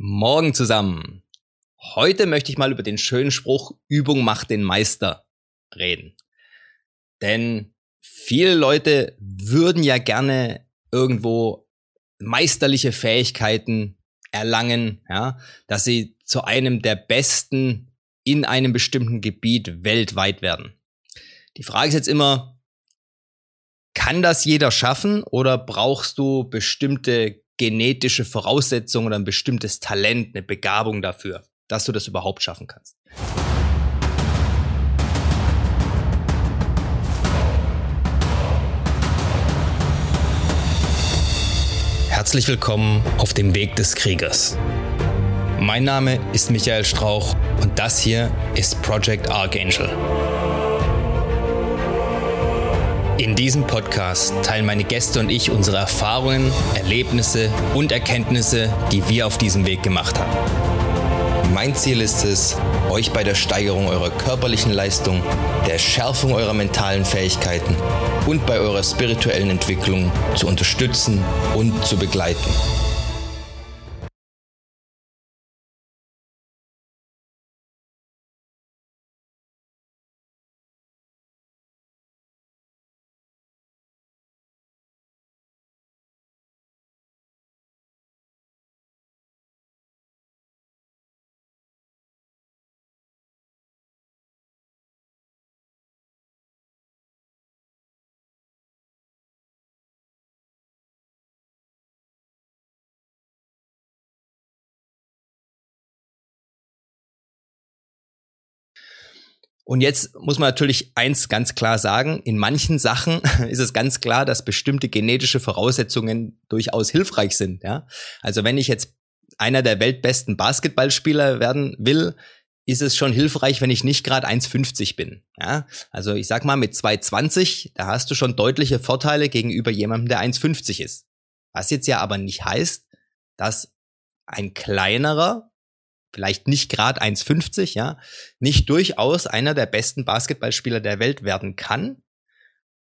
Morgen zusammen. Heute möchte ich mal über den schönen Spruch Übung macht den Meister reden. Denn viele Leute würden ja gerne irgendwo meisterliche Fähigkeiten erlangen, ja, dass sie zu einem der besten in einem bestimmten Gebiet weltweit werden. Die Frage ist jetzt immer, kann das jeder schaffen oder brauchst du bestimmte genetische Voraussetzungen oder ein bestimmtes Talent, eine Begabung dafür, dass du das überhaupt schaffen kannst? Herzlich willkommen auf dem Weg des Kriegers. Mein Name ist Michael Strauch und das hier ist Project Archangel. In diesem Podcast teilen meine Gäste und ich unsere Erfahrungen, Erlebnisse und Erkenntnisse, die wir auf diesem Weg gemacht haben. Mein Ziel ist es, euch bei der Steigerung eurer körperlichen Leistung, der Schärfung eurer mentalen Fähigkeiten und bei eurer spirituellen Entwicklung zu unterstützen und zu begleiten. Und jetzt muss man natürlich eins ganz klar sagen, in manchen Sachen ist es ganz klar, dass bestimmte genetische Voraussetzungen durchaus hilfreich sind. Ja? Also wenn ich jetzt einer der weltbesten Basketballspieler werden will, ist es schon hilfreich, wenn ich nicht gerade 1,50 bin. Ja? Also ich sag mal, mit 2,20, da hast du schon deutliche Vorteile gegenüber jemandem, der 1,50 ist. Was jetzt ja aber nicht heißt, dass ein kleinerer vielleicht nicht gerade 1,50, ja, nicht durchaus einer der besten Basketballspieler der Welt werden kann.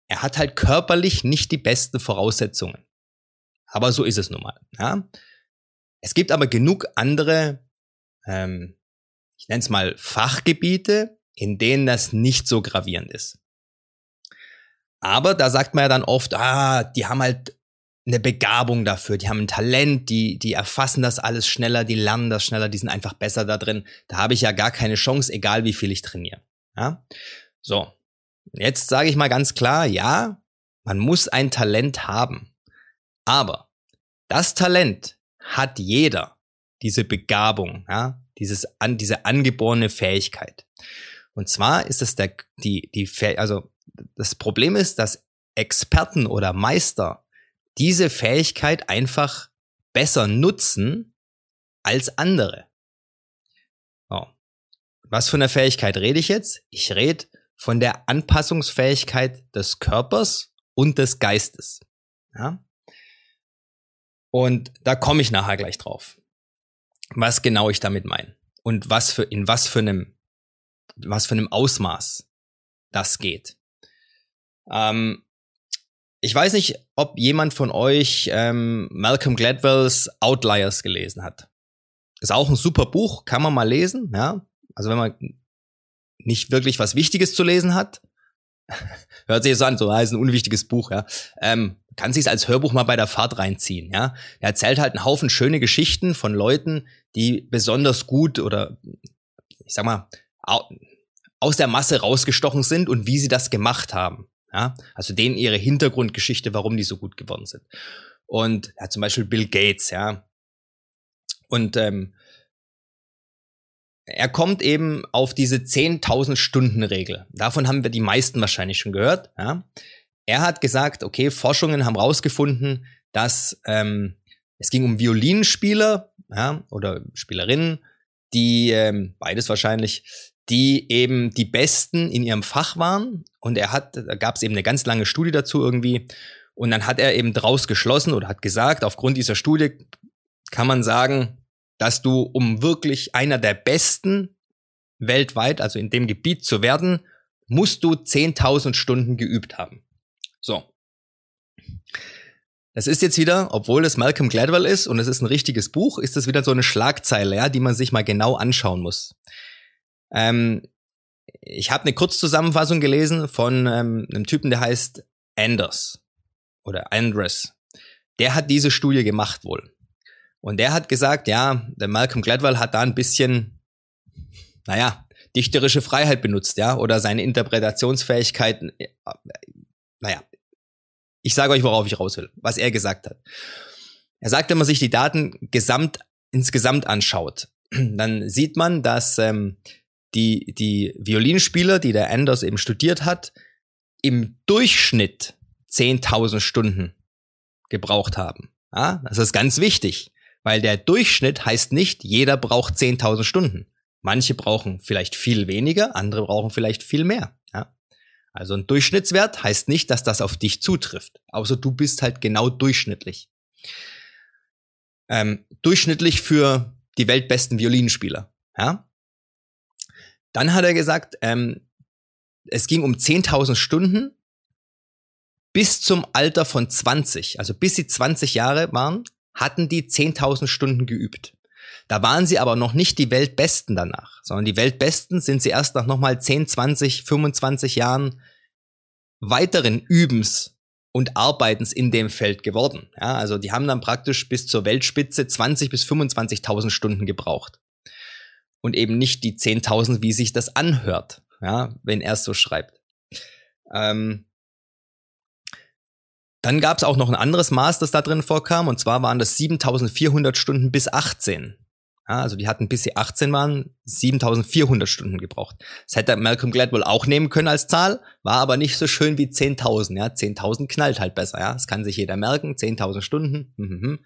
Er hat halt körperlich nicht die besten Voraussetzungen. Aber so ist es nun mal. Ja. Es gibt aber genug andere, ähm, ich nenne es mal Fachgebiete, in denen das nicht so gravierend ist. Aber da sagt man ja dann oft, ah, die haben halt eine Begabung dafür, die haben ein Talent, die, die erfassen das alles schneller, die lernen das schneller, die sind einfach besser da drin. Da habe ich ja gar keine Chance, egal wie viel ich trainiere. Ja? So, jetzt sage ich mal ganz klar, ja, man muss ein Talent haben. Aber das Talent hat jeder, diese Begabung, ja, dieses, an, diese angeborene Fähigkeit. Und zwar ist es der, die, die, also das Problem ist, dass Experten oder Meister diese Fähigkeit einfach besser nutzen als andere. Oh. Was für eine Fähigkeit rede ich jetzt? Ich rede von der Anpassungsfähigkeit des Körpers und des Geistes. Ja? Und da komme ich nachher gleich drauf, was genau ich damit meine und was für in was für einem was für einem Ausmaß das geht. Ähm, ich weiß nicht, ob jemand von euch ähm, Malcolm Gladwells Outliers gelesen hat. Ist auch ein super Buch, kann man mal lesen, ja. Also wenn man nicht wirklich was Wichtiges zu lesen hat, hört sich so an, so ah, ist ein unwichtiges Buch, ja. Ähm, kann sich als Hörbuch mal bei der Fahrt reinziehen, ja. Er erzählt halt einen Haufen schöne Geschichten von Leuten, die besonders gut oder ich sag mal aus der Masse rausgestochen sind und wie sie das gemacht haben. Ja? Also denen ihre Hintergrundgeschichte, warum die so gut geworden sind. Und ja, zum Beispiel Bill Gates, ja. Und ähm, er kommt eben auf diese 10.000 Stunden Regel. Davon haben wir die meisten wahrscheinlich schon gehört. Ja? Er hat gesagt, okay, Forschungen haben rausgefunden, dass ähm, es ging um Violinspieler ja, oder Spielerinnen, die ähm, beides wahrscheinlich, die eben die Besten in ihrem Fach waren. Und er hat, da gab es eben eine ganz lange Studie dazu irgendwie. Und dann hat er eben draus geschlossen oder hat gesagt, aufgrund dieser Studie kann man sagen, dass du, um wirklich einer der Besten weltweit, also in dem Gebiet zu werden, musst du 10.000 Stunden geübt haben. So. Das ist jetzt wieder, obwohl es Malcolm Gladwell ist und es ist ein richtiges Buch, ist das wieder so eine Schlagzeile, ja, die man sich mal genau anschauen muss. Ähm, ich habe eine Kurzzusammenfassung gelesen von ähm, einem Typen, der heißt Anders oder Andres. Der hat diese Studie gemacht wohl. Und der hat gesagt, ja, der Malcolm Gladwell hat da ein bisschen, naja, dichterische Freiheit benutzt, ja, oder seine Interpretationsfähigkeiten, äh, naja, ich sage euch, worauf ich raus will, was er gesagt hat. Er sagt, wenn man sich die Daten gesamt, insgesamt anschaut, dann sieht man, dass ähm, die, die Violinspieler, die der Anders eben studiert hat, im Durchschnitt 10.000 Stunden gebraucht haben. Ja, das ist ganz wichtig, weil der Durchschnitt heißt nicht, jeder braucht 10.000 Stunden. Manche brauchen vielleicht viel weniger, andere brauchen vielleicht viel mehr. Ja? Also ein Durchschnittswert heißt nicht, dass das auf dich zutrifft, außer du bist halt genau durchschnittlich. Ähm, durchschnittlich für die weltbesten Violinspieler. Ja? Dann hat er gesagt, ähm, es ging um 10.000 Stunden bis zum Alter von 20, also bis sie 20 Jahre waren, hatten die 10.000 Stunden geübt. Da waren sie aber noch nicht die Weltbesten danach, sondern die Weltbesten sind sie erst nach nochmal 10, 20, 25 Jahren weiteren Übens und Arbeitens in dem Feld geworden. Ja, also die haben dann praktisch bis zur Weltspitze 20 bis 25.000 Stunden gebraucht. Und eben nicht die 10.000, wie sich das anhört, ja, wenn er es so schreibt. Ähm, dann gab es auch noch ein anderes Maß, das da drin vorkam, und zwar waren das 7400 Stunden bis 18. Ja, also die hatten bis sie 18 waren 7400 Stunden gebraucht. Das hätte Malcolm Gladwell auch nehmen können als Zahl, war aber nicht so schön wie 10.000. Ja, 10.000 knallt halt besser. Ja, das kann sich jeder merken. 10.000 Stunden. Mhm.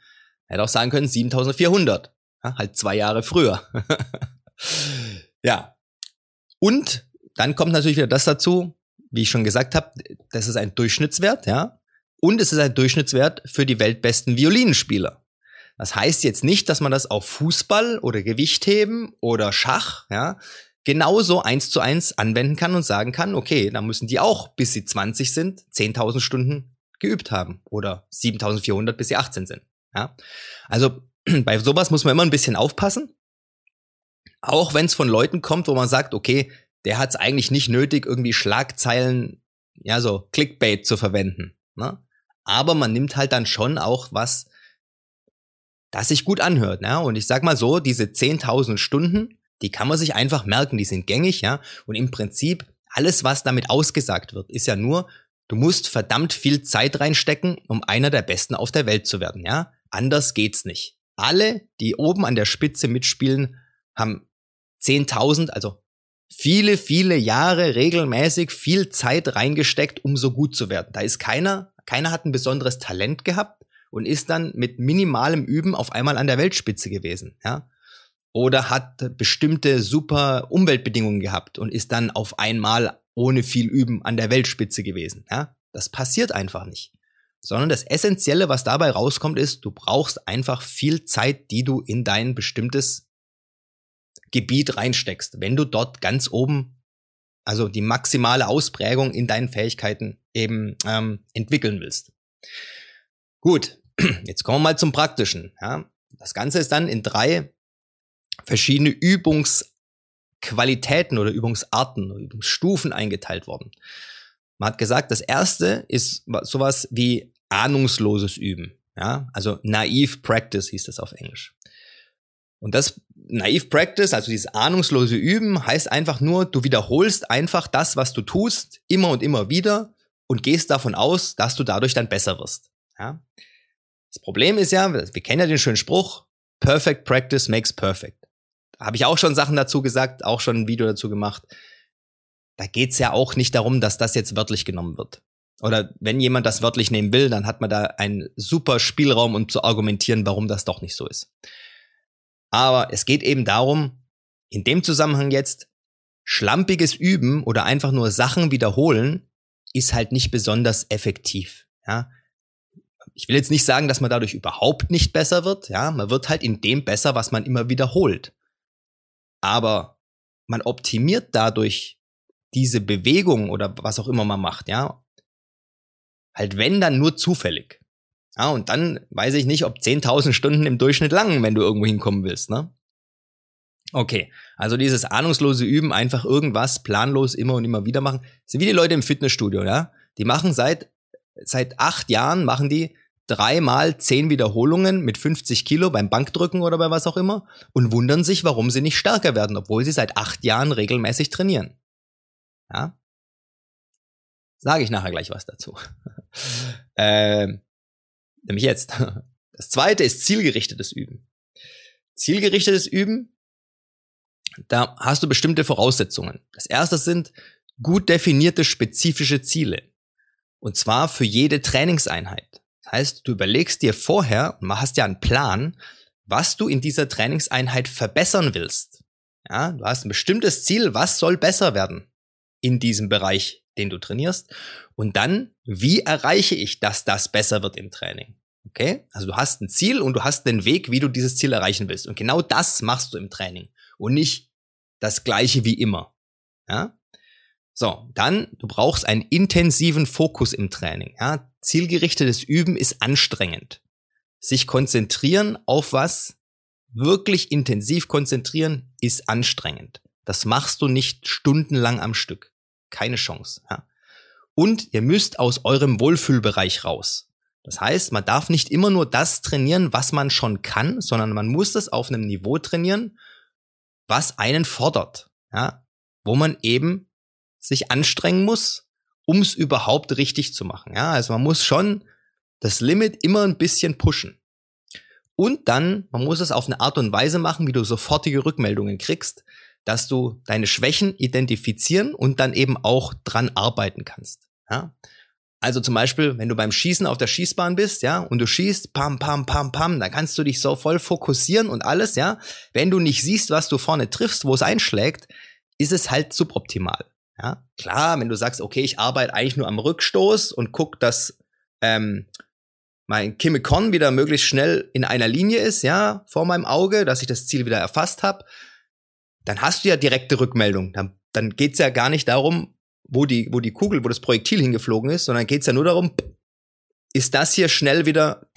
Hätte auch sagen können 7.400. Ja, halt zwei Jahre früher. ja. Und dann kommt natürlich wieder das dazu, wie ich schon gesagt habe, das ist ein Durchschnittswert, ja. Und es ist ein Durchschnittswert für die weltbesten Violinspieler. Das heißt jetzt nicht, dass man das auf Fußball oder Gewichtheben oder Schach, ja, genauso eins zu eins anwenden kann und sagen kann, okay, da müssen die auch, bis sie 20 sind, 10.000 Stunden geübt haben oder 7.400, bis sie 18 sind. Ja? Also bei sowas muss man immer ein bisschen aufpassen. Auch wenn es von Leuten kommt, wo man sagt, okay, der hat es eigentlich nicht nötig, irgendwie Schlagzeilen, ja, so Clickbait zu verwenden. Ne? Aber man nimmt halt dann schon auch was, das sich gut anhört. Ja? Und ich sag mal so, diese 10.000 Stunden, die kann man sich einfach merken, die sind gängig, ja. Und im Prinzip, alles, was damit ausgesagt wird, ist ja nur, du musst verdammt viel Zeit reinstecken, um einer der Besten auf der Welt zu werden, ja. Anders geht's nicht. Alle, die oben an der Spitze mitspielen, haben 10.000, also viele, viele Jahre regelmäßig viel Zeit reingesteckt, um so gut zu werden. Da ist keiner, keiner hat ein besonderes Talent gehabt, und ist dann mit minimalem Üben auf einmal an der Weltspitze gewesen, ja. Oder hat bestimmte super Umweltbedingungen gehabt und ist dann auf einmal ohne viel Üben an der Weltspitze gewesen, ja. Das passiert einfach nicht. Sondern das Essentielle, was dabei rauskommt, ist, du brauchst einfach viel Zeit, die du in dein bestimmtes Gebiet reinsteckst. Wenn du dort ganz oben, also die maximale Ausprägung in deinen Fähigkeiten eben ähm, entwickeln willst. Gut, Jetzt kommen wir mal zum Praktischen. Ja. Das Ganze ist dann in drei verschiedene Übungsqualitäten oder Übungsarten oder Übungsstufen eingeteilt worden. Man hat gesagt, das erste ist sowas wie ahnungsloses Üben. Ja, also naive practice hieß das auf Englisch. Und das naive practice, also dieses ahnungslose Üben, heißt einfach nur, du wiederholst einfach das, was du tust, immer und immer wieder und gehst davon aus, dass du dadurch dann besser wirst. Ja? Das Problem ist ja, wir kennen ja den schönen Spruch, Perfect Practice makes perfect. Habe ich auch schon Sachen dazu gesagt, auch schon ein Video dazu gemacht. Da geht's ja auch nicht darum, dass das jetzt wörtlich genommen wird. Oder wenn jemand das wörtlich nehmen will, dann hat man da einen super Spielraum, um zu argumentieren, warum das doch nicht so ist. Aber es geht eben darum, in dem Zusammenhang jetzt, schlampiges Üben oder einfach nur Sachen wiederholen, ist halt nicht besonders effektiv. Ja? ich will jetzt nicht sagen, dass man dadurch überhaupt nicht besser wird, ja, man wird halt in dem besser, was man immer wiederholt. Aber man optimiert dadurch diese Bewegung oder was auch immer man macht, ja, halt wenn dann nur zufällig. Ja, und dann weiß ich nicht, ob 10.000 Stunden im Durchschnitt lang, wenn du irgendwo hinkommen willst, ne? Okay, also dieses ahnungslose Üben, einfach irgendwas planlos immer und immer wieder machen, sind wie die Leute im Fitnessstudio, ja? Die machen seit, seit acht Jahren, machen die dreimal zehn Wiederholungen mit 50 Kilo beim Bankdrücken oder bei was auch immer und wundern sich, warum sie nicht stärker werden, obwohl sie seit acht Jahren regelmäßig trainieren. Ja? Sage ich nachher gleich was dazu. ähm, nämlich jetzt. Das zweite ist zielgerichtetes Üben. Zielgerichtetes Üben, da hast du bestimmte Voraussetzungen. Das erste sind gut definierte spezifische Ziele. Und zwar für jede Trainingseinheit. Das heißt, du überlegst dir vorher und hast ja einen Plan, was du in dieser Trainingseinheit verbessern willst. Ja, du hast ein bestimmtes Ziel, was soll besser werden in diesem Bereich, den du trainierst. Und dann, wie erreiche ich, dass das besser wird im Training? Okay? Also du hast ein Ziel und du hast den Weg, wie du dieses Ziel erreichen willst. Und genau das machst du im Training und nicht das gleiche wie immer. Ja? So, dann, du brauchst einen intensiven Fokus im Training. Ja? Zielgerichtetes Üben ist anstrengend. Sich konzentrieren auf was, wirklich intensiv konzentrieren, ist anstrengend. Das machst du nicht stundenlang am Stück. Keine Chance. Ja? Und ihr müsst aus eurem Wohlfühlbereich raus. Das heißt, man darf nicht immer nur das trainieren, was man schon kann, sondern man muss das auf einem Niveau trainieren, was einen fordert, ja, wo man eben sich anstrengen muss, um es überhaupt richtig zu machen. Ja, also man muss schon das Limit immer ein bisschen pushen. Und dann, man muss es auf eine Art und Weise machen, wie du sofortige Rückmeldungen kriegst, dass du deine Schwächen identifizieren und dann eben auch dran arbeiten kannst. Ja? Also zum Beispiel, wenn du beim Schießen auf der Schießbahn bist, ja, und du schießt, pam, pam, pam, pam, dann kannst du dich so voll fokussieren und alles, ja. Wenn du nicht siehst, was du vorne triffst, wo es einschlägt, ist es halt suboptimal. Ja, klar, wenn du sagst, okay, ich arbeite eigentlich nur am Rückstoß und guck, dass ähm, mein Kimikon wieder möglichst schnell in einer Linie ist, ja, vor meinem Auge, dass ich das Ziel wieder erfasst habe, dann hast du ja direkte Rückmeldung. Dann, dann geht's ja gar nicht darum, wo die, wo die Kugel, wo das Projektil hingeflogen ist, sondern geht es ja nur darum, ist das hier schnell wieder,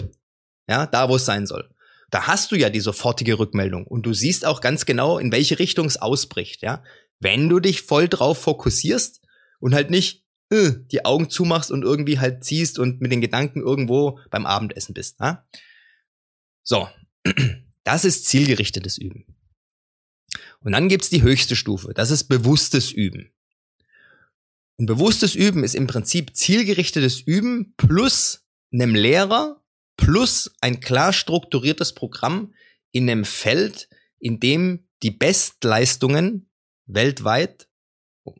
ja, da wo es sein soll. Da hast du ja die sofortige Rückmeldung und du siehst auch ganz genau, in welche Richtung es ausbricht, ja. Wenn du dich voll drauf fokussierst und halt nicht äh, die Augen zumachst und irgendwie halt ziehst und mit den Gedanken irgendwo beim Abendessen bist, ja. So. Das ist zielgerichtetes Üben. Und dann gibt's die höchste Stufe. Das ist bewusstes Üben. Und bewusstes Üben ist im Prinzip zielgerichtetes Üben plus einem Lehrer plus ein klar strukturiertes Programm in einem Feld, in dem die Bestleistungen weltweit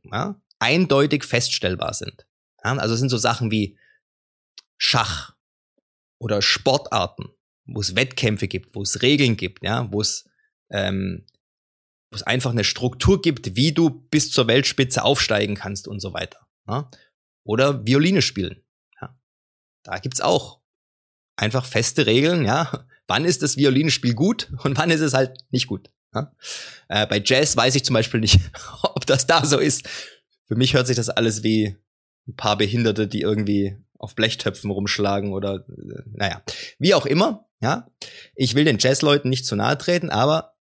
ja, eindeutig feststellbar sind. Ja, also es sind so Sachen wie Schach oder Sportarten, wo es Wettkämpfe gibt, wo es Regeln gibt, ja, wo es ähm, wo es einfach eine Struktur gibt, wie du bis zur Weltspitze aufsteigen kannst und so weiter. Ja? Oder Violine spielen. Ja? Da gibt's auch einfach feste Regeln, ja. Wann ist das Violinspiel gut und wann ist es halt nicht gut. Ja? Äh, bei Jazz weiß ich zum Beispiel nicht, ob das da so ist. Für mich hört sich das alles wie ein paar Behinderte, die irgendwie auf Blechtöpfen rumschlagen oder äh, naja, wie auch immer. Ja, ich will den Jazzleuten nicht zu nahe treten, aber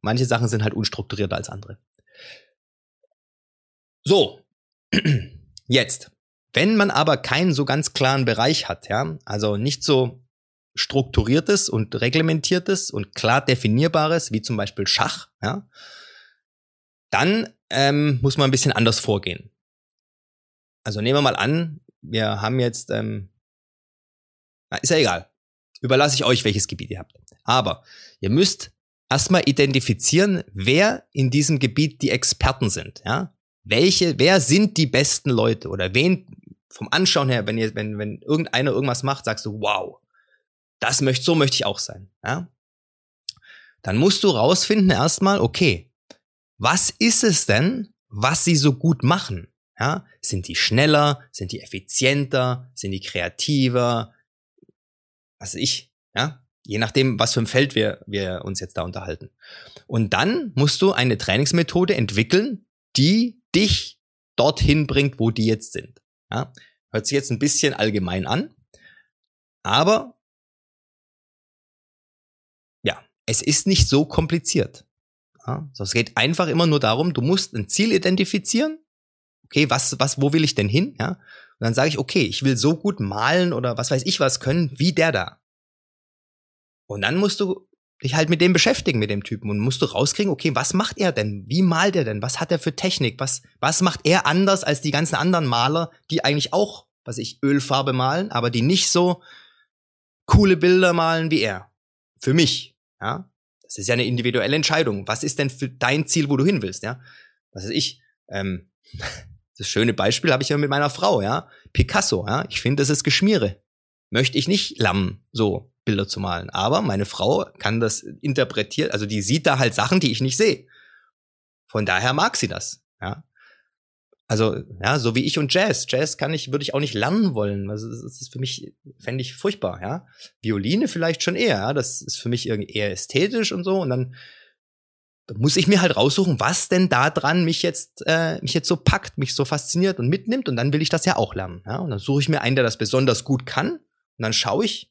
Manche Sachen sind halt unstrukturierter als andere. So, jetzt. Wenn man aber keinen so ganz klaren Bereich hat, ja, also nicht so strukturiertes und reglementiertes und klar definierbares, wie zum Beispiel Schach, ja, dann ähm, muss man ein bisschen anders vorgehen. Also nehmen wir mal an, wir haben jetzt, ähm, na, ist ja egal, überlasse ich euch, welches Gebiet ihr habt. Aber ihr müsst erstmal identifizieren, wer in diesem Gebiet die Experten sind, ja? Welche, wer sind die besten Leute oder wen vom Anschauen her, wenn ihr, wenn, wenn irgendeiner irgendwas macht, sagst du, wow, das möchte, so möchte ich auch sein, ja? Dann musst du rausfinden erstmal, okay, was ist es denn, was sie so gut machen? Ja? Sind die schneller? Sind die effizienter? Sind die kreativer? Was ich, ja? Je nachdem, was für ein Feld wir, wir uns jetzt da unterhalten. Und dann musst du eine Trainingsmethode entwickeln, die dich dorthin bringt, wo die jetzt sind. Ja? Hört sich jetzt ein bisschen allgemein an. Aber ja, es ist nicht so kompliziert. Ja, es geht einfach immer nur darum, du musst ein Ziel identifizieren. Okay, was, was, wo will ich denn hin? Ja, und dann sage ich, okay, ich will so gut malen oder was weiß ich was können, wie der da. Und dann musst du dich halt mit dem beschäftigen, mit dem Typen und musst du rauskriegen, okay, was macht er denn? Wie malt er denn? Was hat er für Technik? Was, was macht er anders als die ganzen anderen Maler, die eigentlich auch, was ich, Ölfarbe malen, aber die nicht so coole Bilder malen wie er? Für mich, ja. Das ist ja eine individuelle Entscheidung. Was ist denn für dein Ziel, wo du hin willst, ja? Was ist ich? Ähm, das schöne Beispiel habe ich ja mit meiner Frau, ja. Picasso, ja. Ich finde, das ist Geschmiere. Möchte ich nicht lammen, so. Bilder zu malen. Aber meine Frau kann das interpretieren, also die sieht da halt Sachen, die ich nicht sehe. Von daher mag sie das, ja. Also, ja, so wie ich und Jazz. Jazz kann ich, würde ich auch nicht lernen wollen. Also, das ist für mich, fände ich furchtbar, ja. Violine vielleicht schon eher, ja. Das ist für mich irgendwie eher ästhetisch und so. Und dann muss ich mir halt raussuchen, was denn da dran mich jetzt, äh, mich jetzt so packt, mich so fasziniert und mitnimmt. Und dann will ich das ja auch lernen, ja. Und dann suche ich mir einen, der das besonders gut kann. Und dann schaue ich,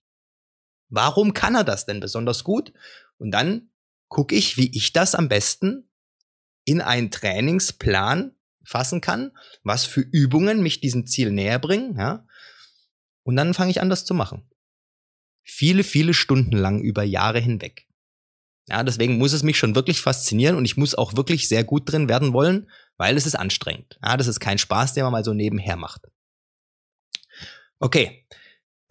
Warum kann er das denn besonders gut? Und dann gucke ich, wie ich das am besten in einen Trainingsplan fassen kann, was für Übungen mich diesem Ziel näher bringen, ja. Und dann fange ich an, das zu machen. Viele, viele Stunden lang über Jahre hinweg. Ja, deswegen muss es mich schon wirklich faszinieren und ich muss auch wirklich sehr gut drin werden wollen, weil es ist anstrengend. Ja, das ist kein Spaß, den man mal so nebenher macht. Okay.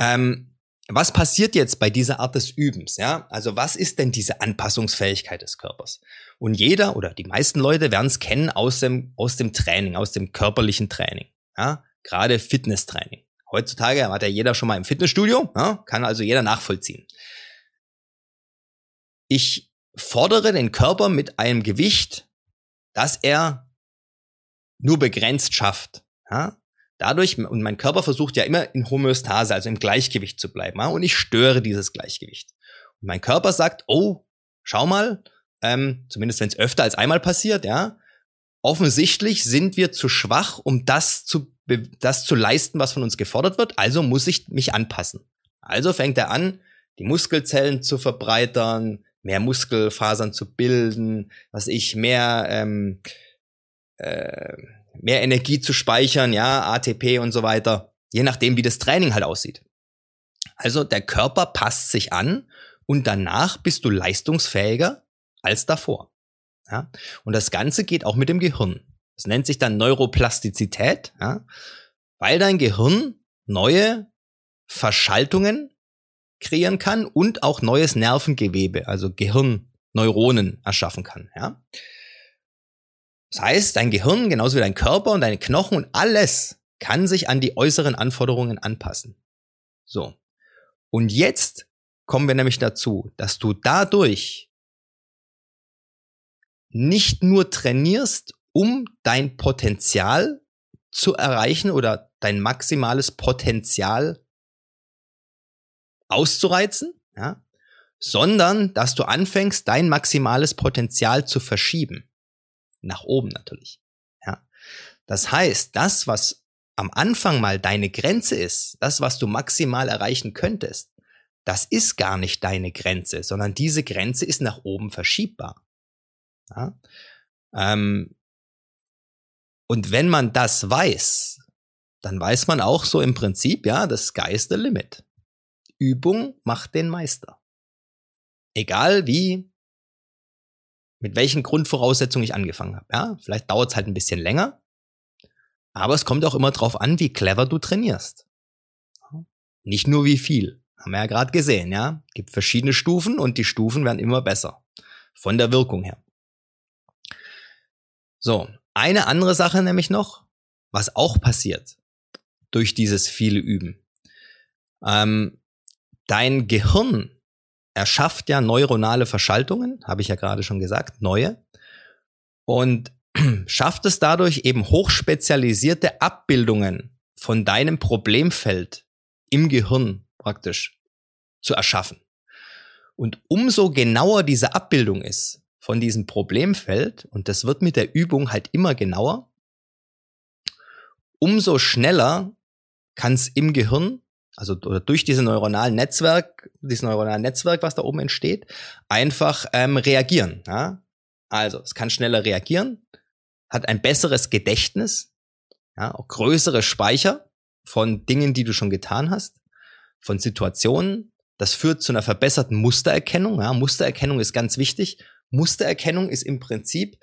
Ähm, was passiert jetzt bei dieser Art des Übens? Ja, also was ist denn diese Anpassungsfähigkeit des Körpers? Und jeder oder die meisten Leute werden es kennen aus dem, aus dem Training, aus dem körperlichen Training. Ja, gerade Fitnesstraining. Heutzutage hat ja jeder schon mal im Fitnessstudio, ja, kann also jeder nachvollziehen. Ich fordere den Körper mit einem Gewicht, das er nur begrenzt schafft. Ja? Dadurch, und mein Körper versucht ja immer in Homöostase, also im Gleichgewicht zu bleiben, und ich störe dieses Gleichgewicht. Und mein Körper sagt, oh, schau mal, ähm, zumindest wenn es öfter als einmal passiert, ja, offensichtlich sind wir zu schwach, um das zu, das zu leisten, was von uns gefordert wird, also muss ich mich anpassen. Also fängt er an, die Muskelzellen zu verbreitern, mehr Muskelfasern zu bilden, was ich mehr ähm, äh, mehr Energie zu speichern, ja, ATP und so weiter, je nachdem, wie das Training halt aussieht. Also der Körper passt sich an und danach bist du leistungsfähiger als davor. Ja? Und das Ganze geht auch mit dem Gehirn. Das nennt sich dann Neuroplastizität, ja? weil dein Gehirn neue Verschaltungen kreieren kann und auch neues Nervengewebe, also Gehirnneuronen erschaffen kann. Ja? Das heißt, dein Gehirn, genauso wie dein Körper und deine Knochen und alles kann sich an die äußeren Anforderungen anpassen. So. Und jetzt kommen wir nämlich dazu, dass du dadurch nicht nur trainierst, um dein Potenzial zu erreichen oder dein maximales Potenzial auszureizen, ja, sondern dass du anfängst, dein maximales Potenzial zu verschieben. Nach oben natürlich. Ja. Das heißt, das, was am Anfang mal deine Grenze ist, das, was du maximal erreichen könntest, das ist gar nicht deine Grenze, sondern diese Grenze ist nach oben verschiebbar. Ja? Ähm, und wenn man das weiß, dann weiß man auch so im Prinzip, ja, das Sky is the limit. Übung macht den Meister. Egal wie mit welchen Grundvoraussetzungen ich angefangen habe. Ja, vielleicht dauert es halt ein bisschen länger, aber es kommt auch immer drauf an, wie clever du trainierst. Nicht nur wie viel. Haben wir ja gerade gesehen, ja. Gibt verschiedene Stufen und die Stufen werden immer besser. Von der Wirkung her. So, eine andere Sache nämlich noch, was auch passiert durch dieses viele Üben. Ähm, dein Gehirn er schafft ja neuronale Verschaltungen, habe ich ja gerade schon gesagt, neue. Und schafft es dadurch eben hochspezialisierte Abbildungen von deinem Problemfeld im Gehirn praktisch zu erschaffen. Und umso genauer diese Abbildung ist von diesem Problemfeld, und das wird mit der Übung halt immer genauer, umso schneller kann es im Gehirn also oder durch diese neuronalen Netzwerk, dieses neuronale Netzwerk, was da oben entsteht, einfach ähm, reagieren. Ja? Also es kann schneller reagieren, hat ein besseres Gedächtnis, ja, auch größere Speicher von Dingen, die du schon getan hast, von Situationen. Das führt zu einer verbesserten Mustererkennung. Ja, Mustererkennung ist ganz wichtig. Mustererkennung ist im Prinzip,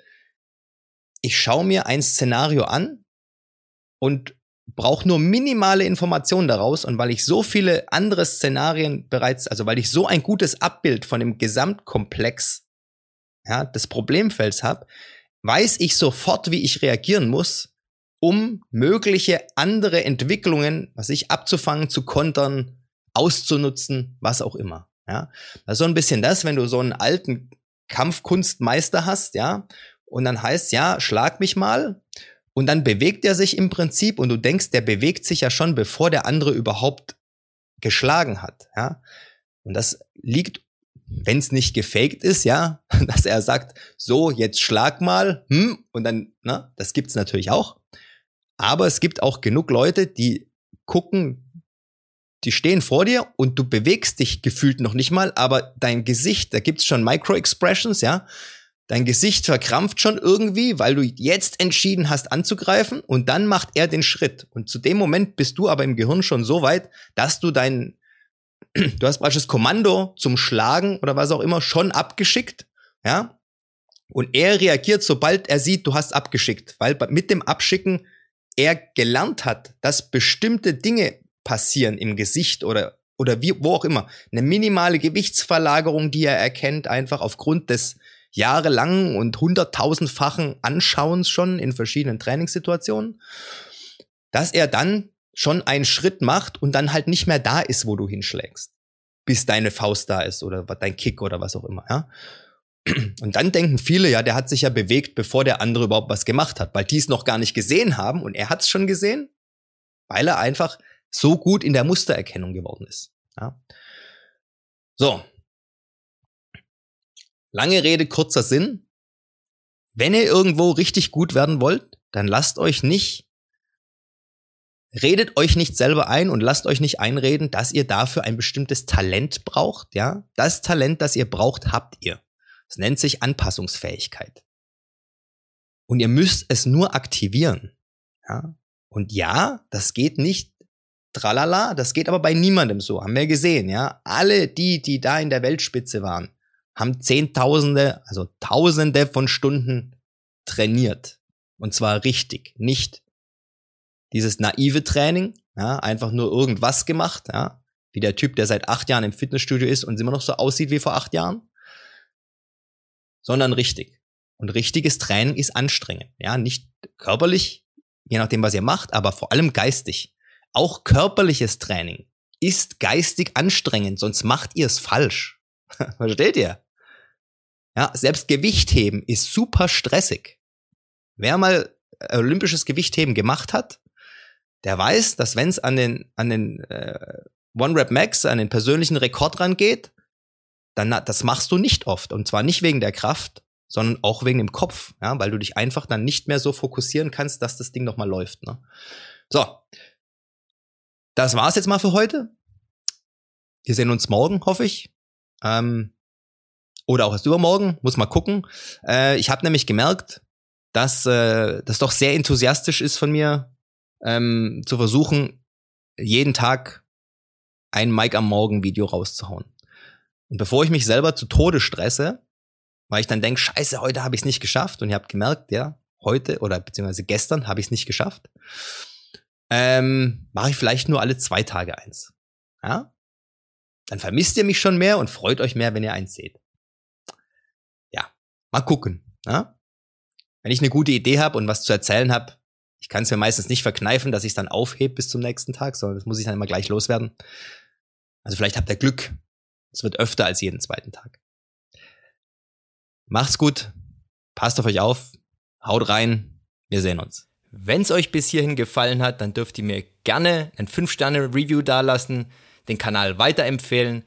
ich schaue mir ein Szenario an und brauche nur minimale Informationen daraus und weil ich so viele andere Szenarien bereits, also weil ich so ein gutes Abbild von dem Gesamtkomplex ja, des Problemfelds habe, weiß ich sofort, wie ich reagieren muss, um mögliche andere Entwicklungen, was ich abzufangen, zu kontern, auszunutzen, was auch immer. Ja, das ist so ein bisschen das, wenn du so einen alten Kampfkunstmeister hast, ja, und dann heißt, ja, schlag mich mal. Und dann bewegt er sich im Prinzip und du denkst, der bewegt sich ja schon, bevor der andere überhaupt geschlagen hat, ja. Und das liegt, wenn es nicht gefaked ist, ja, dass er sagt, so, jetzt schlag mal, hm, und dann, na, das gibt's natürlich auch. Aber es gibt auch genug Leute, die gucken, die stehen vor dir und du bewegst dich gefühlt noch nicht mal, aber dein Gesicht, da gibt's schon Micro-Expressions, ja. Dein Gesicht verkrampft schon irgendwie, weil du jetzt entschieden hast anzugreifen und dann macht er den Schritt. Und zu dem Moment bist du aber im Gehirn schon so weit, dass du dein, du hast praktisch das Kommando zum Schlagen oder was auch immer schon abgeschickt, ja. Und er reagiert, sobald er sieht, du hast abgeschickt, weil mit dem Abschicken er gelernt hat, dass bestimmte Dinge passieren im Gesicht oder, oder wie, wo auch immer. Eine minimale Gewichtsverlagerung, die er erkennt, einfach aufgrund des jahrelangen und hunderttausendfachen Anschauens schon in verschiedenen Trainingssituationen, dass er dann schon einen Schritt macht und dann halt nicht mehr da ist, wo du hinschlägst, bis deine Faust da ist oder dein Kick oder was auch immer, ja. Und dann denken viele, ja, der hat sich ja bewegt, bevor der andere überhaupt was gemacht hat, weil die es noch gar nicht gesehen haben und er hat es schon gesehen, weil er einfach so gut in der Mustererkennung geworden ist. Ja. So. Lange Rede, kurzer Sinn. Wenn ihr irgendwo richtig gut werden wollt, dann lasst euch nicht, redet euch nicht selber ein und lasst euch nicht einreden, dass ihr dafür ein bestimmtes Talent braucht, ja. Das Talent, das ihr braucht, habt ihr. Es nennt sich Anpassungsfähigkeit. Und ihr müsst es nur aktivieren, ja. Und ja, das geht nicht tralala. Das geht aber bei niemandem so, haben wir gesehen, ja. Alle die, die da in der Weltspitze waren, haben Zehntausende, also Tausende von Stunden trainiert. Und zwar richtig, nicht dieses naive Training, ja, einfach nur irgendwas gemacht, ja, wie der Typ, der seit acht Jahren im Fitnessstudio ist und immer noch so aussieht wie vor acht Jahren, sondern richtig. Und richtiges Training ist anstrengend, ja, nicht körperlich, je nachdem, was ihr macht, aber vor allem geistig. Auch körperliches Training ist geistig anstrengend, sonst macht ihr es falsch. Versteht ihr? Ja, selbst Gewichtheben ist super stressig. Wer mal olympisches Gewichtheben gemacht hat, der weiß, dass wenn es an den an den äh, One Rep Max, an den persönlichen Rekord rangeht, dann das machst du nicht oft und zwar nicht wegen der Kraft, sondern auch wegen dem Kopf, ja, weil du dich einfach dann nicht mehr so fokussieren kannst, dass das Ding noch mal läuft. Ne? So, das war's jetzt mal für heute. Wir sehen uns morgen, hoffe ich. Ähm, oder auch erst übermorgen, muss mal gucken. Äh, ich habe nämlich gemerkt, dass äh, das doch sehr enthusiastisch ist von mir, ähm, zu versuchen, jeden Tag ein Mike am Morgen Video rauszuhauen. Und bevor ich mich selber zu Tode stresse, weil ich dann denke, scheiße, heute habe ich es nicht geschafft und ihr habt gemerkt, ja, heute oder beziehungsweise gestern habe ich es nicht geschafft, ähm, mache ich vielleicht nur alle zwei Tage eins. Ja? Dann vermisst ihr mich schon mehr und freut euch mehr, wenn ihr eins seht. Mal gucken. Ja? Wenn ich eine gute Idee habe und was zu erzählen habe, ich kann es mir meistens nicht verkneifen, dass ich es dann aufhebe bis zum nächsten Tag, sondern das muss ich dann immer gleich loswerden. Also vielleicht habt ihr Glück. Es wird öfter als jeden zweiten Tag. Macht's gut. Passt auf euch auf. Haut rein. Wir sehen uns. Wenn es euch bis hierhin gefallen hat, dann dürft ihr mir gerne ein 5-Sterne-Review dalassen, den Kanal weiterempfehlen.